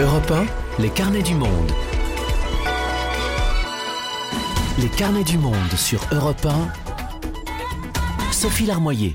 Europe 1, les carnets du monde. Les carnets du monde sur Europe 1. Sophie Larmoyer.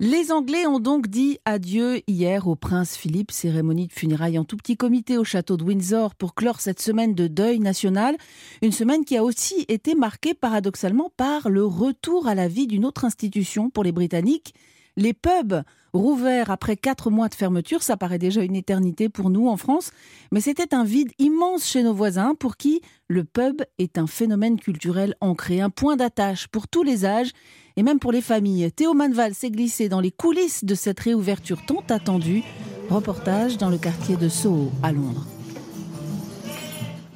Les Anglais ont donc dit adieu hier au prince Philippe, cérémonie de funérailles en tout petit comité au château de Windsor pour clore cette semaine de deuil national, une semaine qui a aussi été marquée paradoxalement par le retour à la vie d'une autre institution pour les Britanniques, les pubs. Rouverts après quatre mois de fermeture, ça paraît déjà une éternité pour nous en France, mais c'était un vide immense chez nos voisins pour qui le pub est un phénomène culturel ancré, un point d'attache pour tous les âges et même pour les familles. Théo Manval s'est glissé dans les coulisses de cette réouverture tant attendue. Reportage dans le quartier de Soho à Londres.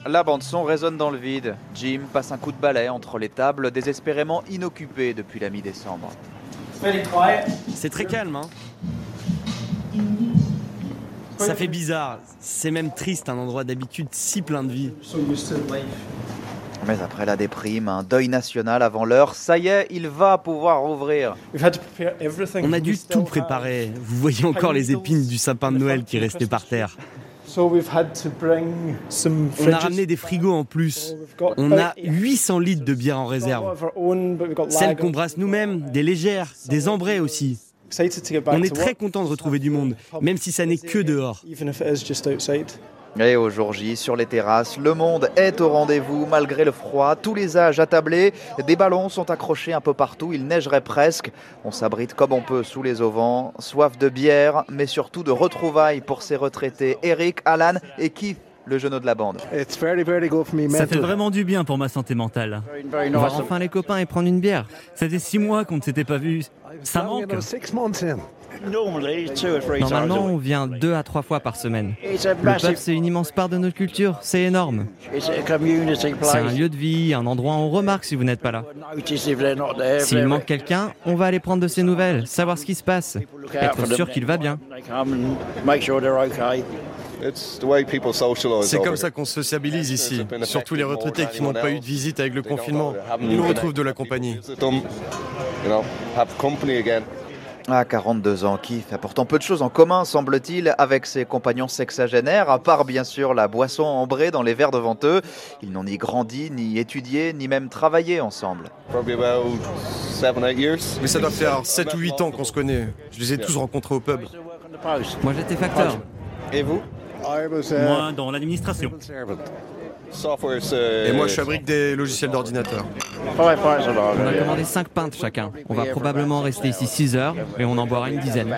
La bande-son résonne dans le vide. Jim passe un coup de balai entre les tables, désespérément inoccupées depuis la mi-décembre. C'est très calme, hein Ça fait bizarre. C'est même triste, un endroit d'habitude si plein de vie. Mais après la déprime, un deuil national avant l'heure, ça y est, il va pouvoir rouvrir. On a dû tout préparer. Vous voyez encore les épines du sapin de Noël qui restaient par terre. On a ramené des frigos en plus. On a 800 litres de bière en réserve. Celles qu'on brasse nous-mêmes, des légères, des ambrées aussi. On est très content de retrouver du monde, même si ça n'est que dehors. Et au jour J, sur les terrasses, le monde est au rendez-vous malgré le froid. Tous les âges attablés, des ballons sont accrochés un peu partout, il neigerait presque. On s'abrite comme on peut sous les auvents, soif de bière, mais surtout de retrouvailles pour ces retraités Eric, Alan et Keith le genou de la bande. Ça fait vraiment du bien pour ma santé mentale. On va enfin les copains et prendre une bière. Ça fait six mois qu'on ne s'était pas vu. Ça manque. Normalement, on vient deux à trois fois par semaine. Le pub, c'est une immense part de notre culture. C'est énorme. C'est un lieu de vie, un endroit où on remarque si vous n'êtes pas là. S'il manque quelqu'un, on va aller prendre de ses nouvelles, savoir ce qui se passe, être sûr qu'il va bien. C'est comme ça qu'on se sociabilise ici, surtout les retraités qui n'ont pas eu de visite avec le confinement. Ils nous retrouvent de la compagnie. À 42 ans, Keith a pourtant peu de choses en commun, semble-t-il, avec ses compagnons sexagénaires, à part bien sûr la boisson ambrée dans les verres devant eux. Ils n'ont ni grandi, ni étudié, ni même travaillé ensemble. Mais ça doit faire 7 ou 8 ans qu'on se connaît. Je les ai tous rencontrés au pub. Moi j'étais facteur. Et vous? Moi, dans l'administration. Et moi, je fabrique des logiciels d'ordinateur. On a commandé 5 pintes chacun. On va probablement rester ici 6 heures et on en boira une dizaine.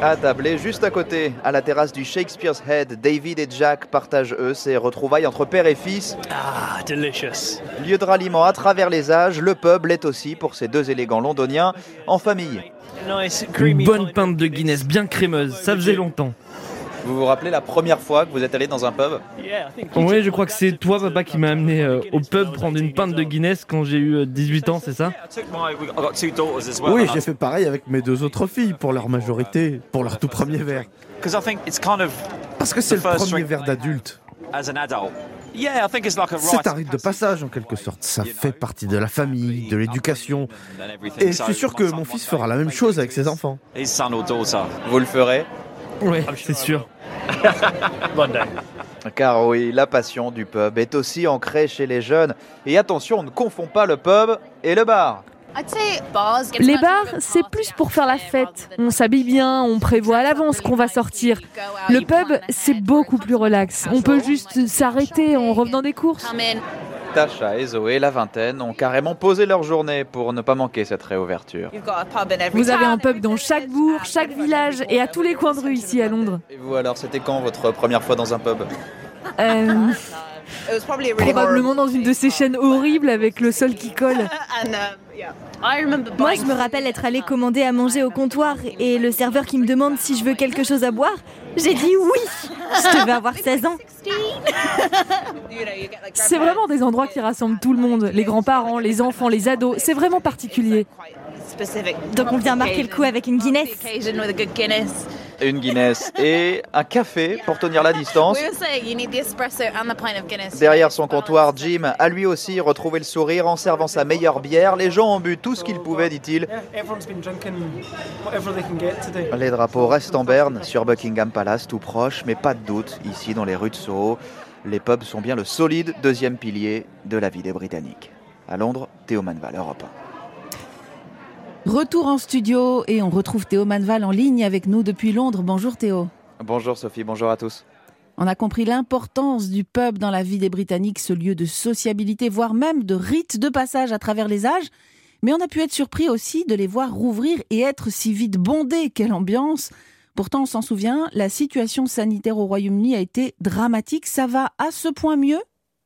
Attablé juste à côté, à la terrasse du Shakespeare's Head, David et Jack partagent eux ces retrouvailles entre père et fils. Ah, delicious. Lieu de ralliement à travers les âges, le pub l'est aussi pour ces deux élégants londoniens en famille. Une bonne pinte de Guinness bien crémeuse, ça faisait longtemps. Vous vous rappelez la première fois que vous êtes allé dans un pub Oui, je crois que c'est toi, papa, qui m'a amené euh, au pub prendre une pinte de Guinness quand j'ai eu euh, 18 ans, c'est ça Oui, j'ai fait pareil avec mes deux autres filles pour leur majorité, pour leur tout premier verre. Parce que c'est le premier verre d'adulte. C'est un rite de passage en quelque sorte. Ça fait partie de la famille, de l'éducation. Et je suis sûr que mon fils fera la même chose avec ses enfants. Vous le ferez? Oui, c'est sûr. Car oui, la passion du pub est aussi ancrée chez les jeunes. Et attention, on ne confond pas le pub et le bar. Les bars, c'est plus pour faire la fête. On s'habille bien, on prévoit à l'avance qu'on va sortir. Le pub, c'est beaucoup plus relax. On peut juste s'arrêter en revenant des courses. Tasha et Zoé, la vingtaine, ont carrément posé leur journée pour ne pas manquer cette réouverture. Vous avez un pub dans chaque bourg, chaque village et à tous les coins de rue ici à Londres. Et vous alors, c'était quand votre première fois dans un pub? Euh, probablement dans une de ces chaînes horribles avec le sol qui colle. Moi, je me rappelle être allé commander à manger au comptoir et le serveur qui me demande si je veux quelque chose à boire. J'ai dit oui. Je devais avoir 16 ans. C'est vraiment des endroits qui rassemblent tout le monde, les grands-parents, les enfants, les ados. C'est vraiment particulier. Donc on vient marquer le coup avec une Guinness. Une Guinness et un café pour tenir la distance. Derrière son comptoir, Jim a lui aussi retrouvé le sourire en servant sa meilleure bière. Les gens ont bu tout ce qu'ils pouvaient, dit-il. Les drapeaux restent en berne sur Buckingham Palace, tout proche, mais pas de doute, ici dans les rues de Soho, les pubs sont bien le solide deuxième pilier de la vie des Britanniques. À Londres, Théo Manval, Europe 1. Retour en studio et on retrouve Théo Manval en ligne avec nous depuis Londres. Bonjour Théo. Bonjour Sophie, bonjour à tous. On a compris l'importance du pub dans la vie des Britanniques, ce lieu de sociabilité, voire même de rite de passage à travers les âges. Mais on a pu être surpris aussi de les voir rouvrir et être si vite bondés. Quelle ambiance Pourtant, on s'en souvient, la situation sanitaire au Royaume-Uni a été dramatique. Ça va à ce point mieux?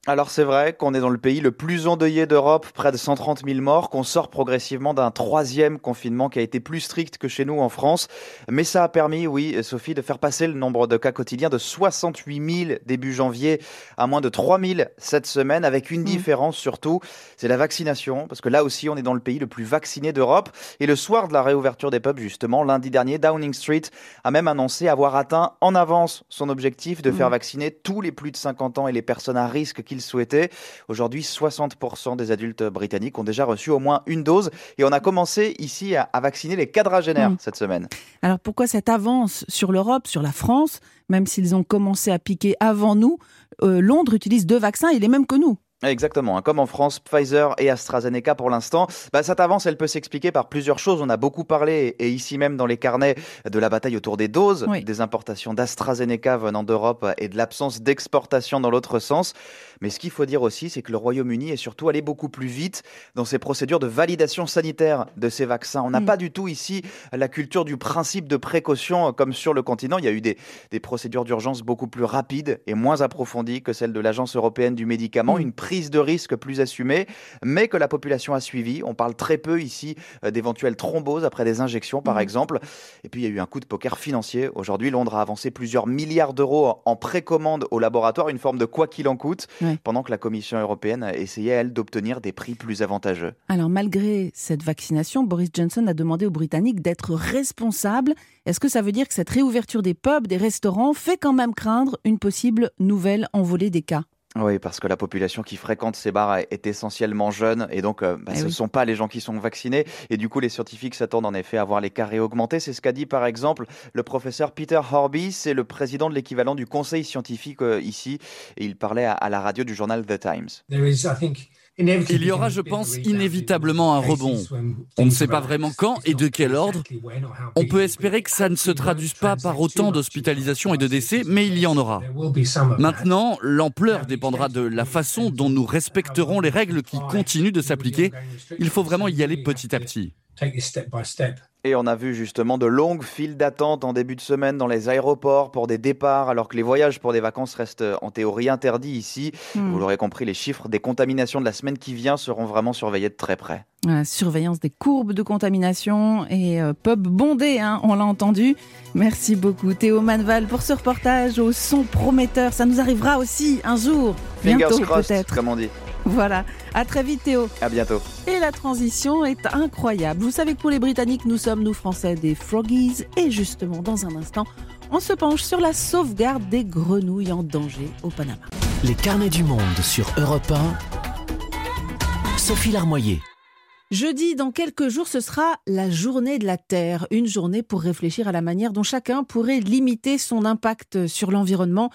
Alors c'est vrai qu'on est dans le pays le plus endeuillé d'Europe, près de 130 000 morts, qu'on sort progressivement d'un troisième confinement qui a été plus strict que chez nous en France. Mais ça a permis, oui, Sophie, de faire passer le nombre de cas quotidiens de 68 000 début janvier à moins de 3 000 cette semaine, avec une mmh. différence surtout, c'est la vaccination, parce que là aussi on est dans le pays le plus vacciné d'Europe. Et le soir de la réouverture des pubs, justement, lundi dernier, Downing Street a même annoncé avoir atteint en avance son objectif de faire mmh. vacciner tous les plus de 50 ans et les personnes à risque qui souhaitait. Aujourd'hui, 60% des adultes britanniques ont déjà reçu au moins une dose et on a commencé ici à, vacciner les quadragénaires mmh. cette semaine. Alors pourquoi cette avance sur l'Europe, sur la France, même s'ils ont commencé à piquer avant nous euh, Londres utilise deux vaccins et les mêmes que nous. Exactement, hein. comme en France, Pfizer et AstraZeneca pour l'instant. Bah, cette avance, elle peut s'expliquer par plusieurs choses. On a beaucoup parlé, et ici même dans les carnets, de la bataille autour des doses, des importations d'AstraZeneca venant d'Europe et de l'absence d'exportation dans l'autre sens. Mais ce qu'il faut dire aussi, c'est que le Royaume-Uni est surtout allé beaucoup plus vite dans ses procédures de validation sanitaire de ces vaccins. On n'a mm. pas du tout ici la culture du principe de précaution comme sur le continent. Il y a eu des, des procédures d'urgence beaucoup plus rapides et moins approfondies que celles de l'Agence européenne du médicament. Mm. Une prise de risque plus assumée, mais que la population a suivi. On parle très peu ici euh, d'éventuelles thromboses après des injections, par mmh. exemple. Et puis, il y a eu un coup de poker financier. Aujourd'hui, Londres a avancé plusieurs milliards d'euros en précommande au laboratoire, une forme de quoi qu'il en coûte, pendant que la Commission européenne essayait, elle, d'obtenir des prix plus avantageux. Alors, malgré cette vaccination, Boris Johnson a demandé aux Britanniques d'être responsables. Est-ce que ça veut dire que cette réouverture des pubs, des restaurants, fait quand même craindre une possible nouvelle envolée des cas? Oui, parce que la population qui fréquente ces bars est essentiellement jeune et donc euh, bah, eh ce ne sont pas les gens qui sont vaccinés. Et du coup, les scientifiques s'attendent en effet à voir les cas réaugmenter. C'est ce qu'a dit par exemple le professeur Peter Horby, c'est le président de l'équivalent du conseil scientifique euh, ici, et il parlait à, la radio du journal The Times. Il y aura, je pense, inévitablement un rebond. On ne sait pas vraiment quand et de quel ordre. On peut espérer que ça ne se traduise pas par autant d'hospitalisations et de décès, mais il y en aura. Maintenant, l'ampleur dépendra de la façon dont nous respecterons les règles qui continuent de s'appliquer. Il faut vraiment y aller petit à petit. Et on a vu justement de longues files d'attente en début de semaine dans les aéroports pour des départs, alors que les voyages pour des vacances restent euh, en théorie interdits ici. Hmm. Vous l'aurez compris, les chiffres des contaminations de la semaine qui vient seront vraiment surveillés de très près. surveillance des courbes de contamination et euh, pub bondé, hein, on l'a entendu. Merci beaucoup Théo Manval pour ce reportage au son prometteur. Ça nous arrivera aussi un jour, bientôt peut-être. comme on dit. Voilà. À très vite, Théo. À bientôt. Et la transition est incroyable. Vous savez que pour les Britanniques, nous sommes, nous Français, des froggies. Et justement, dans un instant, on se penche sur la sauvegarde des grenouilles en danger au Panama. Les carnets du monde sur Europe 1. Sophie Larmoyer. Jeudi, dans quelques jours, ce sera la journée de la Terre, une journée pour réfléchir à la manière dont chacun pourrait limiter son impact sur l'environnement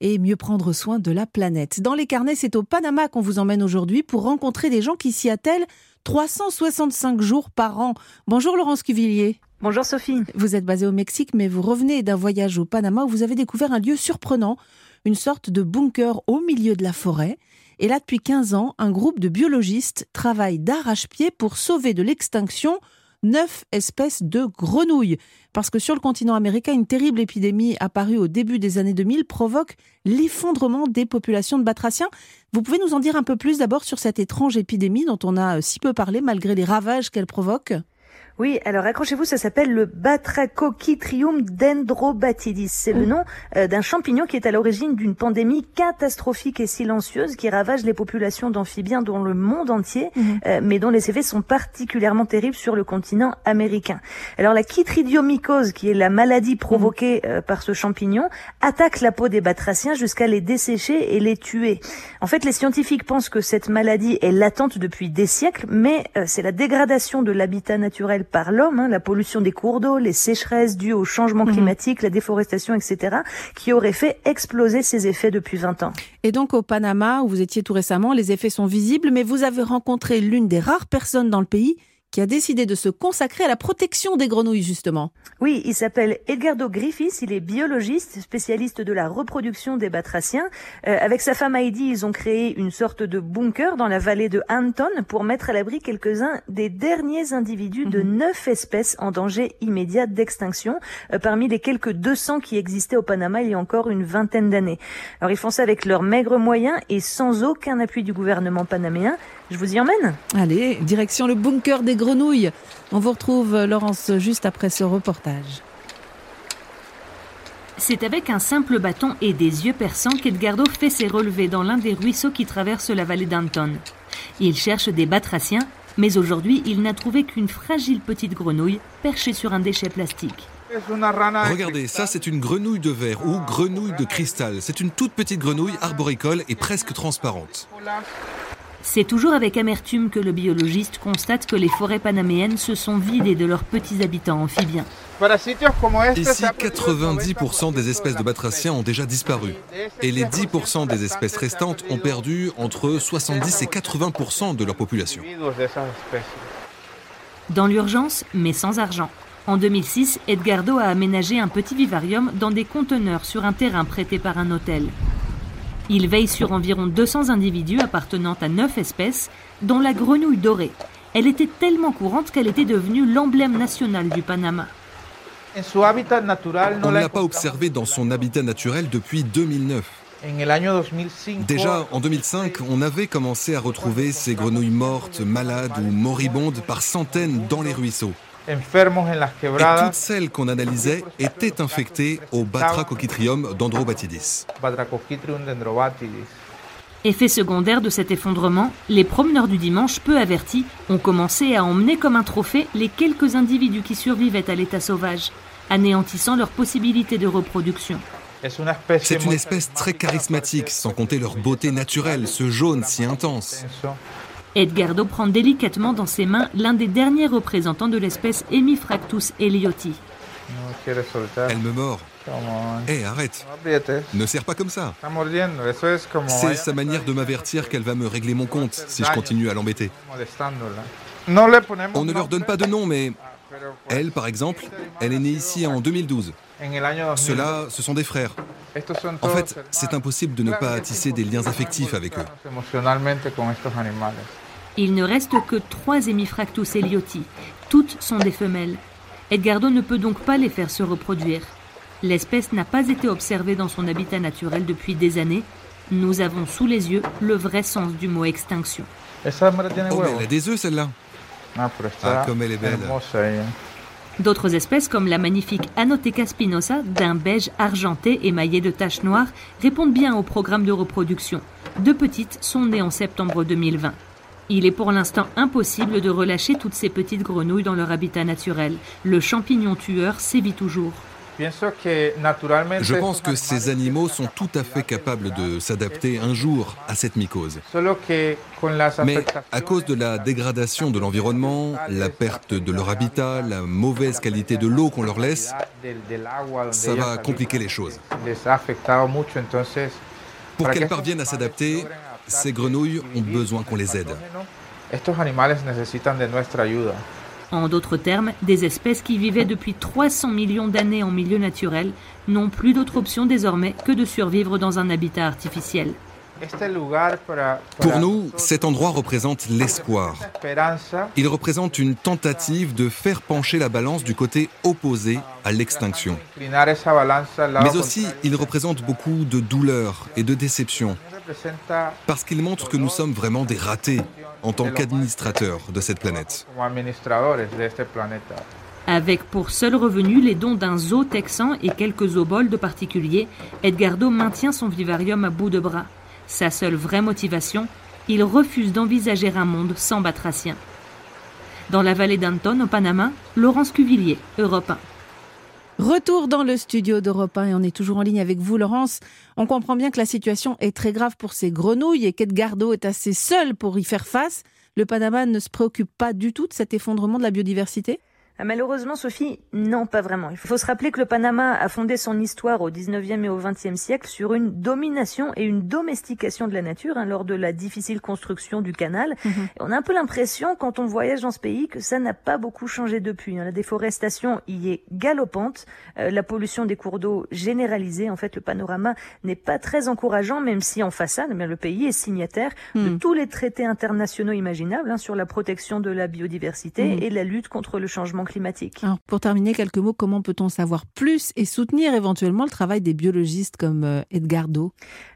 et mieux prendre soin de la planète. Dans les carnets, c'est au Panama qu'on vous emmène aujourd'hui pour rencontrer des gens qui s'y attellent 365 jours par an. Bonjour Laurence Cuvillier. Bonjour Sophie. Vous êtes basée au Mexique, mais vous revenez d'un voyage au Panama où vous avez découvert un lieu surprenant, une sorte de bunker au milieu de la forêt. Et là, depuis 15 ans, un groupe de biologistes travaille d'arrache-pied pour sauver de l'extinction neuf espèces de grenouilles. Parce que sur le continent américain, une terrible épidémie apparue au début des années 2000 provoque l'effondrement des populations de batraciens. Vous pouvez nous en dire un peu plus d'abord sur cette étrange épidémie dont on a si peu parlé malgré les ravages qu'elle provoque? Oui, alors accrochez-vous, ça s'appelle le Batrachochytrium dendrobatidis. C'est le hmm. nom euh, d'un champignon qui est à l'origine d'une pandémie catastrophique et silencieuse qui ravage les populations d'amphibiens dans le monde entier, hmm. euh, mais dont les effets sont particulièrement terribles sur le continent américain. Alors la chytridiomycose, qui est la maladie provoquée euh, par ce champignon, attaque la peau des batraciens jusqu'à les dessécher et les tuer. En fait, les scientifiques pensent que cette maladie est latente depuis des siècles, mais c'est la dégradation de l'habitat naturel par l'homme, hein, la pollution des cours d'eau, les sécheresses dues au changement mhm. climatique, la déforestation, etc., qui auraient fait exploser ces effets depuis 20 ans. Et donc au Panama, où vous étiez tout récemment, les effets sont visibles, mais vous avez rencontré l'une des rares personnes dans le pays qui a décidé de se consacrer à la protection des grenouilles, justement. Oui, il s'appelle Edgardo Griffiths, il est biologiste, spécialiste de la reproduction des batraciens. Euh, avec sa femme Heidi, ils ont créé une sorte de bunker dans la vallée de Anton pour mettre à l'abri quelques-uns des derniers individus de mhm. neuf espèces en danger immédiat d'extinction, euh, parmi les quelques 200 qui existaient au Panama il y a encore une vingtaine d'années. Alors ils font ça avec leurs maigres moyens et sans aucun appui du gouvernement panaméen. Je vous y emmène? Allez, direction le bunker des grenouilles. On vous retrouve, Laurence, juste après ce reportage. C'est avec un simple bâton et des yeux perçants qu'Edgardo fait ses relevés dans l'un des ruisseaux qui traversent la vallée d'Anton. Il cherche des batraciens, mais aujourd'hui il n'a trouvé qu'une fragile petite grenouille perchée sur un déchet plastique. Regardez, ça c'est une grenouille de verre ou grenouille de cristal. C'est une toute petite grenouille arboricole et presque transparente. C'est toujours avec amertume que le biologiste constate que les forêts panaméennes se sont vidées de leurs petits habitants amphibiens. Ici, 90% des espèces de batraciens ont déjà disparu. Et les 10% des espèces restantes ont perdu entre 70 et 80% de leur population. Dans l'urgence, mais sans argent. En 2006, Edgardo a aménagé un petit vivarium dans des conteneurs sur un terrain prêté par un hôtel. Il veille sur environ 200 individus appartenant à 9 espèces, dont la grenouille dorée. Elle était tellement courante qu'elle était devenue l'emblème national du Panama. On ne l'a pas observée dans son habitat naturel depuis 2009. Déjà en 2005, on avait commencé à retrouver ces grenouilles mortes, malades ou moribondes par centaines dans les ruisseaux. Et toutes celles qu'on analysait étaient infectées au Batrachochytrium dendrobatidis. Effet secondaire de cet effondrement, les promeneurs du dimanche, peu avertis, ont commencé à emmener comme un trophée les quelques individus qui survivaient à l'état sauvage, anéantissant leurs possibilités de reproduction. C'est une espèce très charismatique, sans compter leur beauté naturelle, ce jaune si intense. Edgardo prend délicatement dans ses mains l'un des derniers représentants de l'espèce Hemifractus elioti. Elle me mord. Hé, arrête. Ne serre pas comme ça. C'est sa manière de m'avertir qu'elle va me régler mon compte si je continue à l'embêter. On ne leur donne pas de nom, mais elle, par exemple, elle est née ici en 2012. Ceux-là, ce sont des frères. En fait, c'est impossible de ne pas tisser des liens affectifs avec eux. Il ne reste que trois Hemifractus elioti. Toutes sont des femelles. Edgardo ne peut donc pas les faire se reproduire. L'espèce n'a pas été observée dans son habitat naturel depuis des années. Nous avons sous les yeux le vrai sens du mot extinction. Oh, elle a des œufs celle-là. Ah, ah, comme elle est belle. D'autres espèces, comme la magnifique Anoteca spinosa, d'un beige argenté émaillé de taches noires, répondent bien au programme de reproduction. Deux petites sont nées en septembre 2020. Il est pour l'instant impossible de relâcher toutes ces petites grenouilles dans leur habitat naturel. Le champignon tueur sévit toujours. Je pense que ces animaux sont tout à fait capables de s'adapter un jour à cette mycose. Mais à cause de la dégradation de l'environnement, la perte de leur habitat, la mauvaise qualité de l'eau qu'on leur laisse, ça va compliquer les choses. Pour qu'elles parviennent à s'adapter, ces grenouilles ont besoin qu'on les aide. En d'autres termes, des espèces qui vivaient depuis 300 millions d'années en milieu naturel n'ont plus d'autre option désormais que de survivre dans un habitat artificiel. Pour nous, cet endroit représente l'espoir. Il représente une tentative de faire pencher la balance du côté opposé à l'extinction. Mais aussi, il représente beaucoup de douleur et de déception. Parce qu'il montre que nous sommes vraiment des ratés, en tant qu'administrateur de cette planète. Avec pour seul revenu les dons d'un zoo texan et quelques oboles de particuliers, Edgardo maintient son vivarium à bout de bras. Sa seule vraie motivation, il refuse d'envisager un monde sans batraciens. Dans la vallée d'Anton, au Panama, Laurence Cuvillier, Europe 1. Retour dans le studio d'Europe 1 et on est toujours en ligne avec vous, Laurence. On comprend bien que la situation est très grave pour ces grenouilles et qu'Edgardo est assez seul pour y faire face. Le Panama ne se préoccupe pas du tout de cet effondrement de la biodiversité? Malheureusement, Sophie, non, pas vraiment. Il faut se rappeler que le Panama a fondé son histoire au 19e et au 20e siècle sur une domination et une domestication de la nature hein, lors de la difficile construction du canal. Mhm. on a un peu l'impression, quand on voyage dans ce pays, que ça n'a pas beaucoup changé depuis. Hein. La déforestation y est galopante, euh, la pollution des cours d'eau généralisée. En fait, le panorama n'est pas très encourageant, même si en façade, eh bien, le pays est signataire de hmm. tous les traités internationaux imaginables hein, sur la protection de la biodiversité hmm. et la lutte contre le changement climatique. Alors, pour terminer, quelques mots, comment peut-on savoir plus et soutenir éventuellement le travail des biologistes comme euh, Edgardo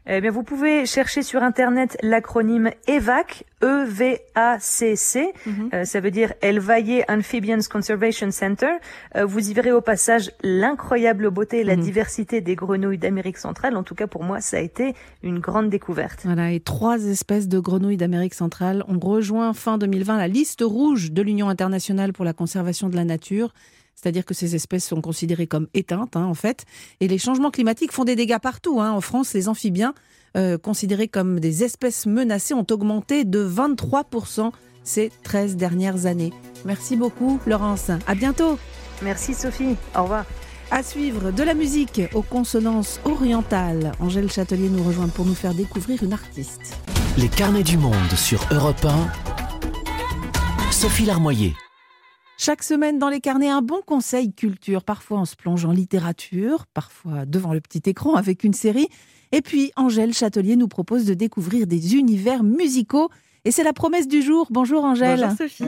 eh bien, vous pouvez chercher sur Internet l'acronyme EVAC, E-V-A-C-C, mhm. euh, ça veut dire El Valle Amphibians Conservation Center. Euh, vous y verrez au passage l'incroyable beauté et la mhm. diversité des grenouilles d'Amérique centrale. En tout cas, pour moi, ça a été une grande découverte. Voilà, et trois espèces de grenouilles d'Amérique centrale ont rejoint fin 2020 la liste rouge de l'Union internationale pour la conservation de la nature. C'est-à-dire que ces espèces sont considérées comme éteintes, hein, en fait. Et les changements climatiques font des dégâts partout. Hein. En France, les amphibiens, euh, considérés comme des espèces menacées, ont augmenté de 23% ces 13 dernières années. Merci beaucoup, Laurence. À bientôt. Merci, Sophie. Au revoir. À suivre de la musique aux consonances orientales. Angèle Châtelier nous rejoint pour nous faire découvrir une artiste. Les carnets du monde sur Europe 1. Sophie Larmoyer. Chaque semaine dans les carnets, un bon conseil culture. Parfois on se plonge en littérature, parfois devant le petit écran avec une série. Et puis Angèle Châtelier nous propose de découvrir des univers musicaux. Et c'est la promesse du jour. Bonjour Angèle. Bonjour Sophie.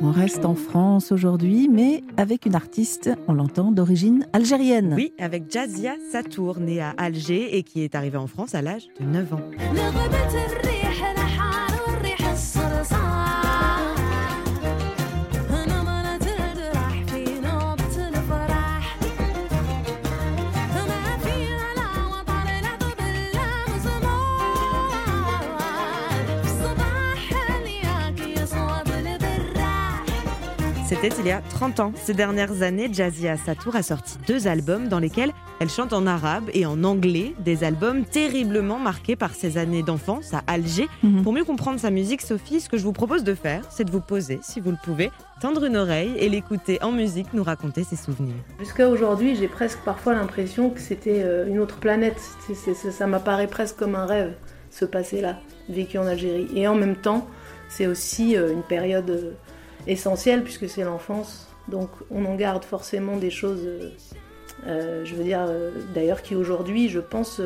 On reste en France aujourd'hui, mais avec une artiste, on l'entend, d'origine algérienne. Oui, avec Jazia Satour, née à Alger et qui est arrivée en France à l'âge de 9 ans. C'était il y a 30 ans. Ces dernières années, Jazia Satour a sorti deux albums dans lesquels elle chante en arabe et en anglais, des albums terriblement marqués par ses années d'enfance à Alger. Mhm. Pour mieux comprendre sa musique, Sophie, ce que je vous propose de faire, c'est de vous poser, si vous le pouvez, tendre une oreille et l'écouter en musique nous raconter ses souvenirs. Jusqu'à aujourd'hui, j'ai presque parfois l'impression que c'était euh, une autre planète. ça m'apparaît presque comme un rêve, ce passé-là, vécu en Algérie. Et en même temps, c'est aussi euh, une période euh, essentiel puisque c'est l'enfance. Donc on en garde forcément des choses, euh, euh, je veux dire, euh, d'ailleurs qui aujourd'hui, je pense,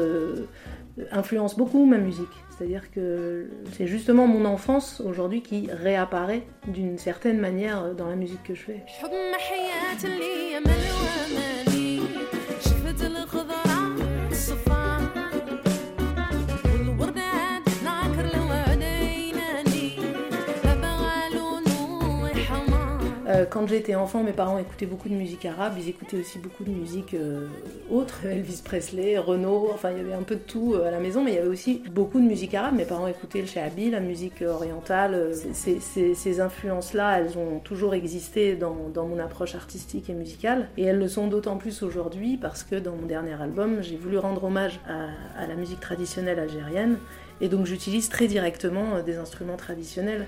influencent beaucoup ma musique. C'est-à-dire que c'est justement mon enfance aujourd'hui qui réapparaît d'une certaine manière dans la musique que je fais. Quand j'étais enfant, mes parents écoutaient beaucoup de musique arabe, ils écoutaient aussi beaucoup de musique euh, autre, Elvis Presley, Renault, enfin il y avait un peu de tout euh, à la maison, mais il y avait aussi beaucoup de musique arabe. Mes parents écoutaient le shahabi, la musique orientale. Ces, influences-là, elles ont toujours existé dans, mon approche artistique et musicale, et elles le sont d'autant plus aujourd'hui parce que dans mon dernier album, j'ai voulu rendre hommage à, à la musique traditionnelle algérienne, et donc j'utilise très directement des instruments traditionnels.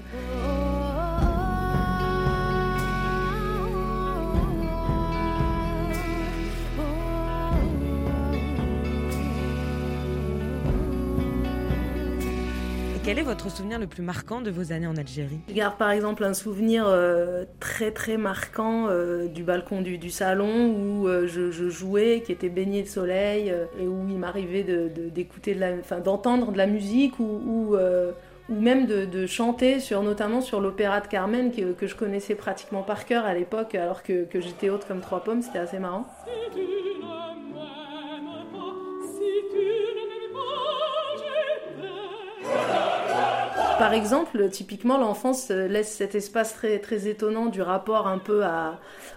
Votre souvenir le plus marquant de vos années en Algérie? Je garde par exemple un souvenir euh, très très marquant euh, du balcon du, salon où euh, je, jouais, qui était baigné de soleil et où il m'arrivait d'écouter, de, d'entendre de la musique ou, même de, chanter sur notamment sur l'opéra de Carmen que, je connaissais pratiquement par cœur à l'époque alors que j'étais haute comme trois pommes, c'était assez marrant. Par exemple, typiquement, l'enfance laisse cet espace très, très étonnant du rapport un peu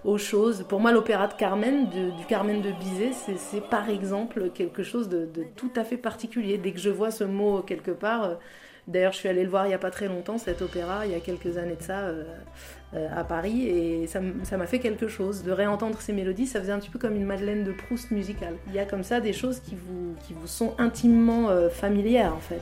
aux choses. Pour moi, l'opéra de Carmen, du Carmen de Bizet, c'est par exemple quelque chose de, tout à fait particulier. Dès que je vois ce mot quelque part, D'ailleurs, je suis allée le voir il n'y a pas très longtemps, cet opéra, il y a quelques années de ça, euh, euh, à Paris, et ça m'a fait quelque chose. De réentendre ces mélodies, ça faisait un petit peu comme une Madeleine de Proust musicale. Il y a comme ça des choses qui vous, qui vous sont intimement euh, familières, en fait.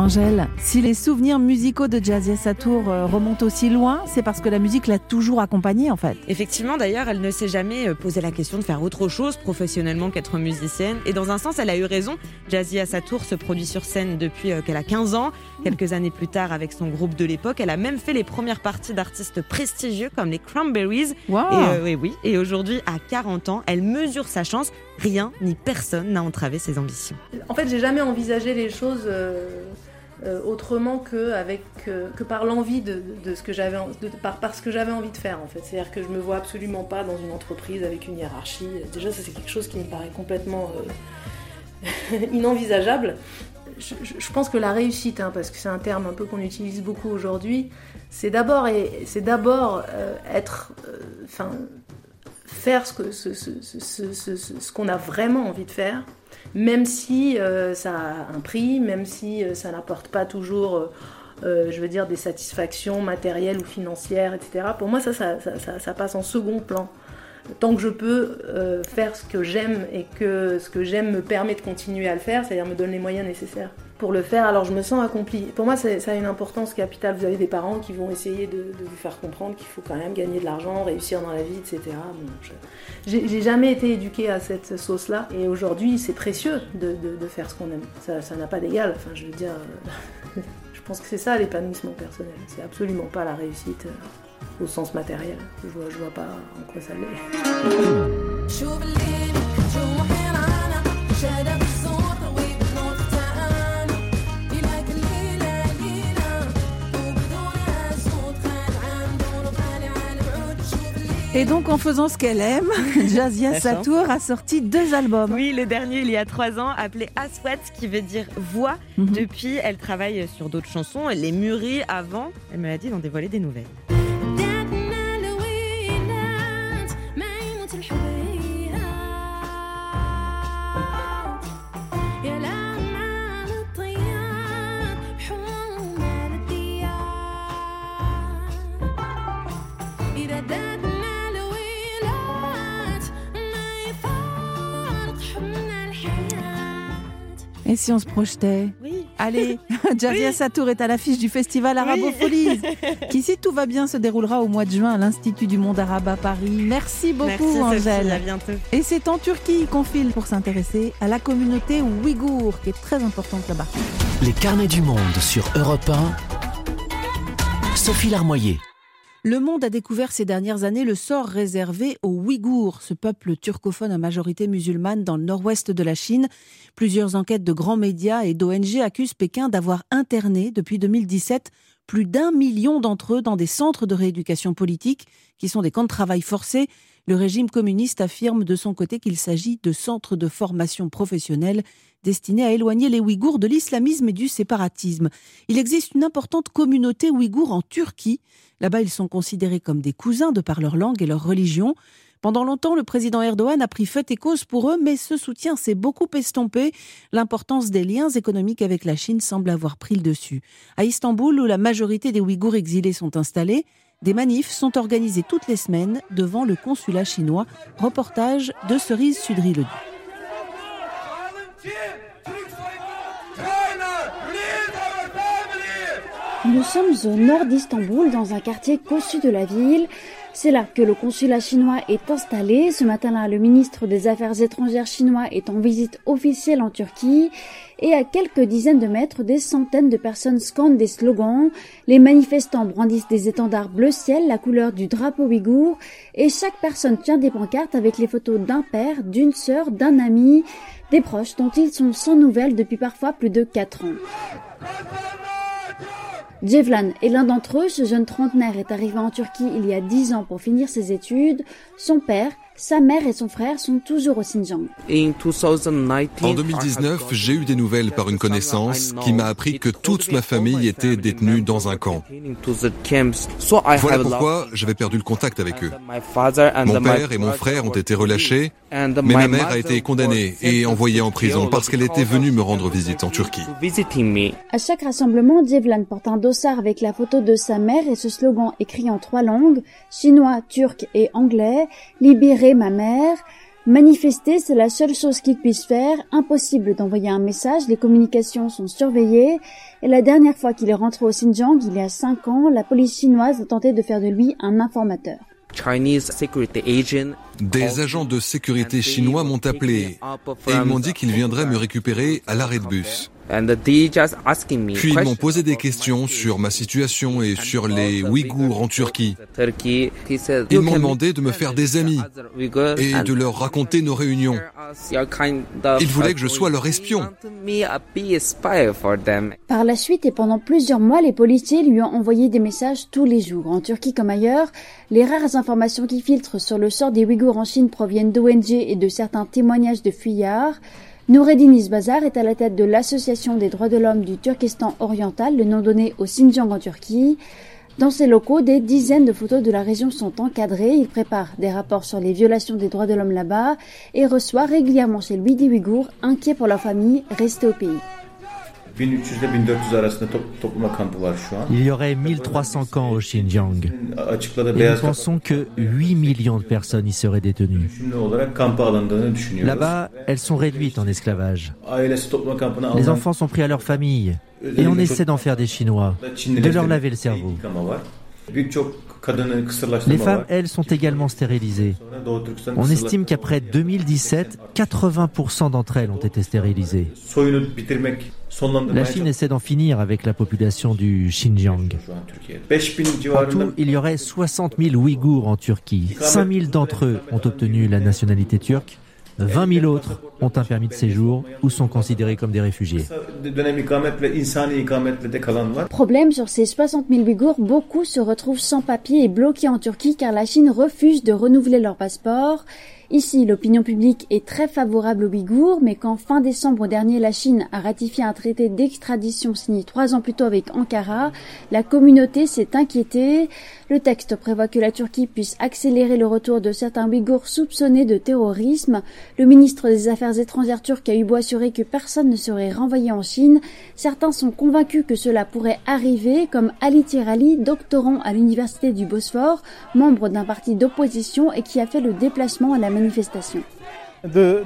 Angèle, si les souvenirs musicaux de Jazia Satour euh, remontent aussi loin, c'est parce que la musique l'a toujours accompagnée en fait. Effectivement, d'ailleurs, elle ne s'est jamais euh, posé la question de faire autre chose professionnellement qu'être musicienne. Et dans un sens, elle a eu raison. Jazia Satour se produit sur scène depuis euh, qu'elle a 15 ans. Quelques années plus tard, avec son groupe de l'époque, elle a même fait les premières parties d'artistes prestigieux comme les Cranberries. Et, oui, et aujourd'hui, à 40 ans, elle mesure sa chance. Rien ni personne n'a entravé ses ambitions. En fait, j'ai jamais envisagé les choses. Euh, autrement que, avec, que par l'envie de, ce que j'avais par, par, ce que j'avais envie de faire en fait. C'est-à-dire que je me vois absolument pas dans une entreprise avec une hiérarchie. Déjà ça c'est quelque chose qui me paraît complètement euh, inenvisageable. Je, pense que la réussite, hein, parce que c'est un terme un peu qu'on utilise beaucoup aujourd'hui, c'est d'abord c'est d'abord euh, être, faire ce qu'on a vraiment envie de faire même si euh, ça a un prix, même si euh, ça n'apporte pas toujours, euh, je veux dire, des satisfactions matérielles ou financières, etc. Pour moi, ça, ça, passe en second plan. Tant que je peux faire ce que j'aime et que ce que j'aime me permet de continuer à le faire, c'est-à-dire me donne les moyens nécessaires pour le faire, alors je me sens accomplie. Pour moi, ça a une importance capitale. Vous avez des parents qui vont essayer de, vous faire comprendre qu'il faut quand même gagner de l'argent, réussir dans la vie, etc. J'ai jamais été éduquée à cette sauce-là, et aujourd'hui, c'est précieux de, faire ce qu'on aime. Ça n'a pas d'égal. Enfin, je veux dire, je pense que c'est ça l'épanouissement personnel. C'est absolument pas la réussite euh, au sens matériel. Je vois, je vois pas en quoi ça l'est. Et donc, en faisant ce qu'elle aime, Jazia Satour a sorti deux albums. Oui, le dernier, il y a trois ans, appelé Aswat, qui veut dire voix. Mhm. Depuis, elle travaille sur d'autres chansons. Elle les mûrit avant, elle me l'a dit, d'en dévoiler des nouvelles. Et si on se projetait Oui. Allez, Jazia Satour est à l'affiche du festival Arabopholie, qui, si tout va bien, se déroulera au mois de juin à l'Institut du monde arabe à Paris. Merci beaucoup, Merci, Angèle. à bientôt. Et c'est en Turquie qu'on file pour s'intéresser à la communauté ouïghour, qui est très importante là-bas. Les carnets du monde sur Europe 1. Sophie Larmoyer. Le monde a découvert ces dernières années le sort réservé aux Ouïghours, ce peuple turcophone à majorité musulmane dans le nord-ouest de la Chine. Plusieurs enquêtes de grands médias et d'ONG accusent Pékin d'avoir interné depuis 2017 plus d'un million d'entre eux dans des centres de rééducation politique qui sont des camps de travail forcés. Le régime communiste affirme de son côté qu'il s'agit de centres de formation professionnelle destinés à éloigner les Ouïghours de l'islamisme et du séparatisme. Il existe une importante communauté ouïghour en Turquie Là-bas, ils sont considérés comme des cousins de par leur langue et leur religion. Pendant longtemps, le président Erdogan a pris fait et cause pour eux, mais ce soutien s'est beaucoup estompé. L'importance des liens économiques avec la Chine semble avoir pris le dessus. À Istanbul, où la majorité des Ouïghours exilés sont installés, des manifs sont organisés toutes les semaines devant le consulat chinois. Reportage de Cerise sudry le Nous sommes au nord d'Istanbul, dans un quartier cossu de la ville. C'est là que le consulat chinois est installé. Ce matin-là, le ministre des Affaires étrangères chinois est en visite officielle en Turquie et à quelques dizaines de mètres, des centaines de personnes scandent des slogans. Les manifestants brandissent des étendards bleu ciel, la couleur du drapeau ouïghour, et chaque personne tient des pancartes avec les photos d'un père, d'une sœur, d'un ami, des proches dont ils sont sans nouvelles depuis parfois plus de quatre ans. Jevlan est l'un d'entre eux. Ce jeune trentenaire est arrivé en Turquie il y a dix ans pour finir ses études. Son père, sa mère et son frère sont toujours au Xinjiang. En 2019, j'ai eu des nouvelles par une connaissance qui m'a appris que toute ma famille était détenue dans un camp. Voilà pourquoi j'avais perdu le contact avec eux. Mon père et mon frère ont été relâchés, mais ma mère a été condamnée et envoyée en prison parce qu'elle était venue me rendre visite en Turquie. À chaque rassemblement, Dievlan porte un dossard avec la photo de sa mère et ce slogan écrit en trois langues, chinois, turc et anglais, libéré ma mère. Manifester, c'est la seule chose qu'il puisse faire. Impossible d'envoyer un message, les communications sont surveillées. Et la dernière fois qu'il est rentré au Xinjiang, il y a cinq ans, la police chinoise a tenté de faire de lui un informateur. Des agents de sécurité chinois m'ont appelé et ils m'ont dit qu'ils viendraient me récupérer à l'arrêt de bus. Puis ils m'ont posé des questions sur ma situation et sur les Ouïghours en Turquie. Ils m'ont demandé de me faire des amis et de leur raconter nos réunions. Ils voulaient que je sois leur espion. Par la suite et pendant plusieurs mois, les policiers lui ont envoyé des messages tous les jours. En Turquie comme ailleurs, les rares informations qui filtrent sur le sort des Ouïghours en Chine proviennent d'ONG et de certains témoignages de fuyards. Noureddin Bazar est à la tête de l'Association des droits de l'homme du Turkestan oriental, le nom donné au Xinjiang en Turquie. Dans ses locaux, des dizaines de photos de la région sont encadrées. Il prépare des rapports sur les violations des droits de l'homme là-bas et reçoit régulièrement chez lui des Ouïghours inquiets pour leur famille restée au pays. Il y aurait 1300 camps au Xinjiang. Et nous pensons que 8 millions de personnes y seraient détenues. Là-bas, elles sont réduites en esclavage. Les enfants sont pris à leur famille. Et on essaie d'en faire des Chinois, de leur laver le cerveau. Les femmes, elles, sont également stérilisées. On estime qu'après 2017, 80% d'entre elles ont été stérilisées. La Chine essaie d'en finir avec la population du Xinjiang. En tout, il y aurait 60 000 Ouïghours en Turquie. 5 000 d'entre eux ont obtenu la nationalité turque. 20 000 autres ont un permis de séjour ou sont considérés comme des réfugiés. Problème sur ces 60 000 Ouïghours, beaucoup se retrouvent sans papier et bloqués en Turquie car la Chine refuse de renouveler leur passeport. Ici, l'opinion publique est très favorable aux Ouïghours, mais quand fin décembre dernier la Chine a ratifié un traité d'extradition signé trois ans plus tôt avec Ankara, la communauté s'est inquiétée. Le texte prévoit que la Turquie puisse accélérer le retour de certains Ouïghours soupçonnés de terrorisme. Le ministre des Affaires étrangères turc a eu beau assurer que personne ne serait renvoyé en Chine. Certains sont convaincus que cela pourrait arriver, comme Ali Tirali, doctorant à l'université du Bosphore, membre d'un parti d'opposition et qui a fait le déplacement à la manifestation. Uh,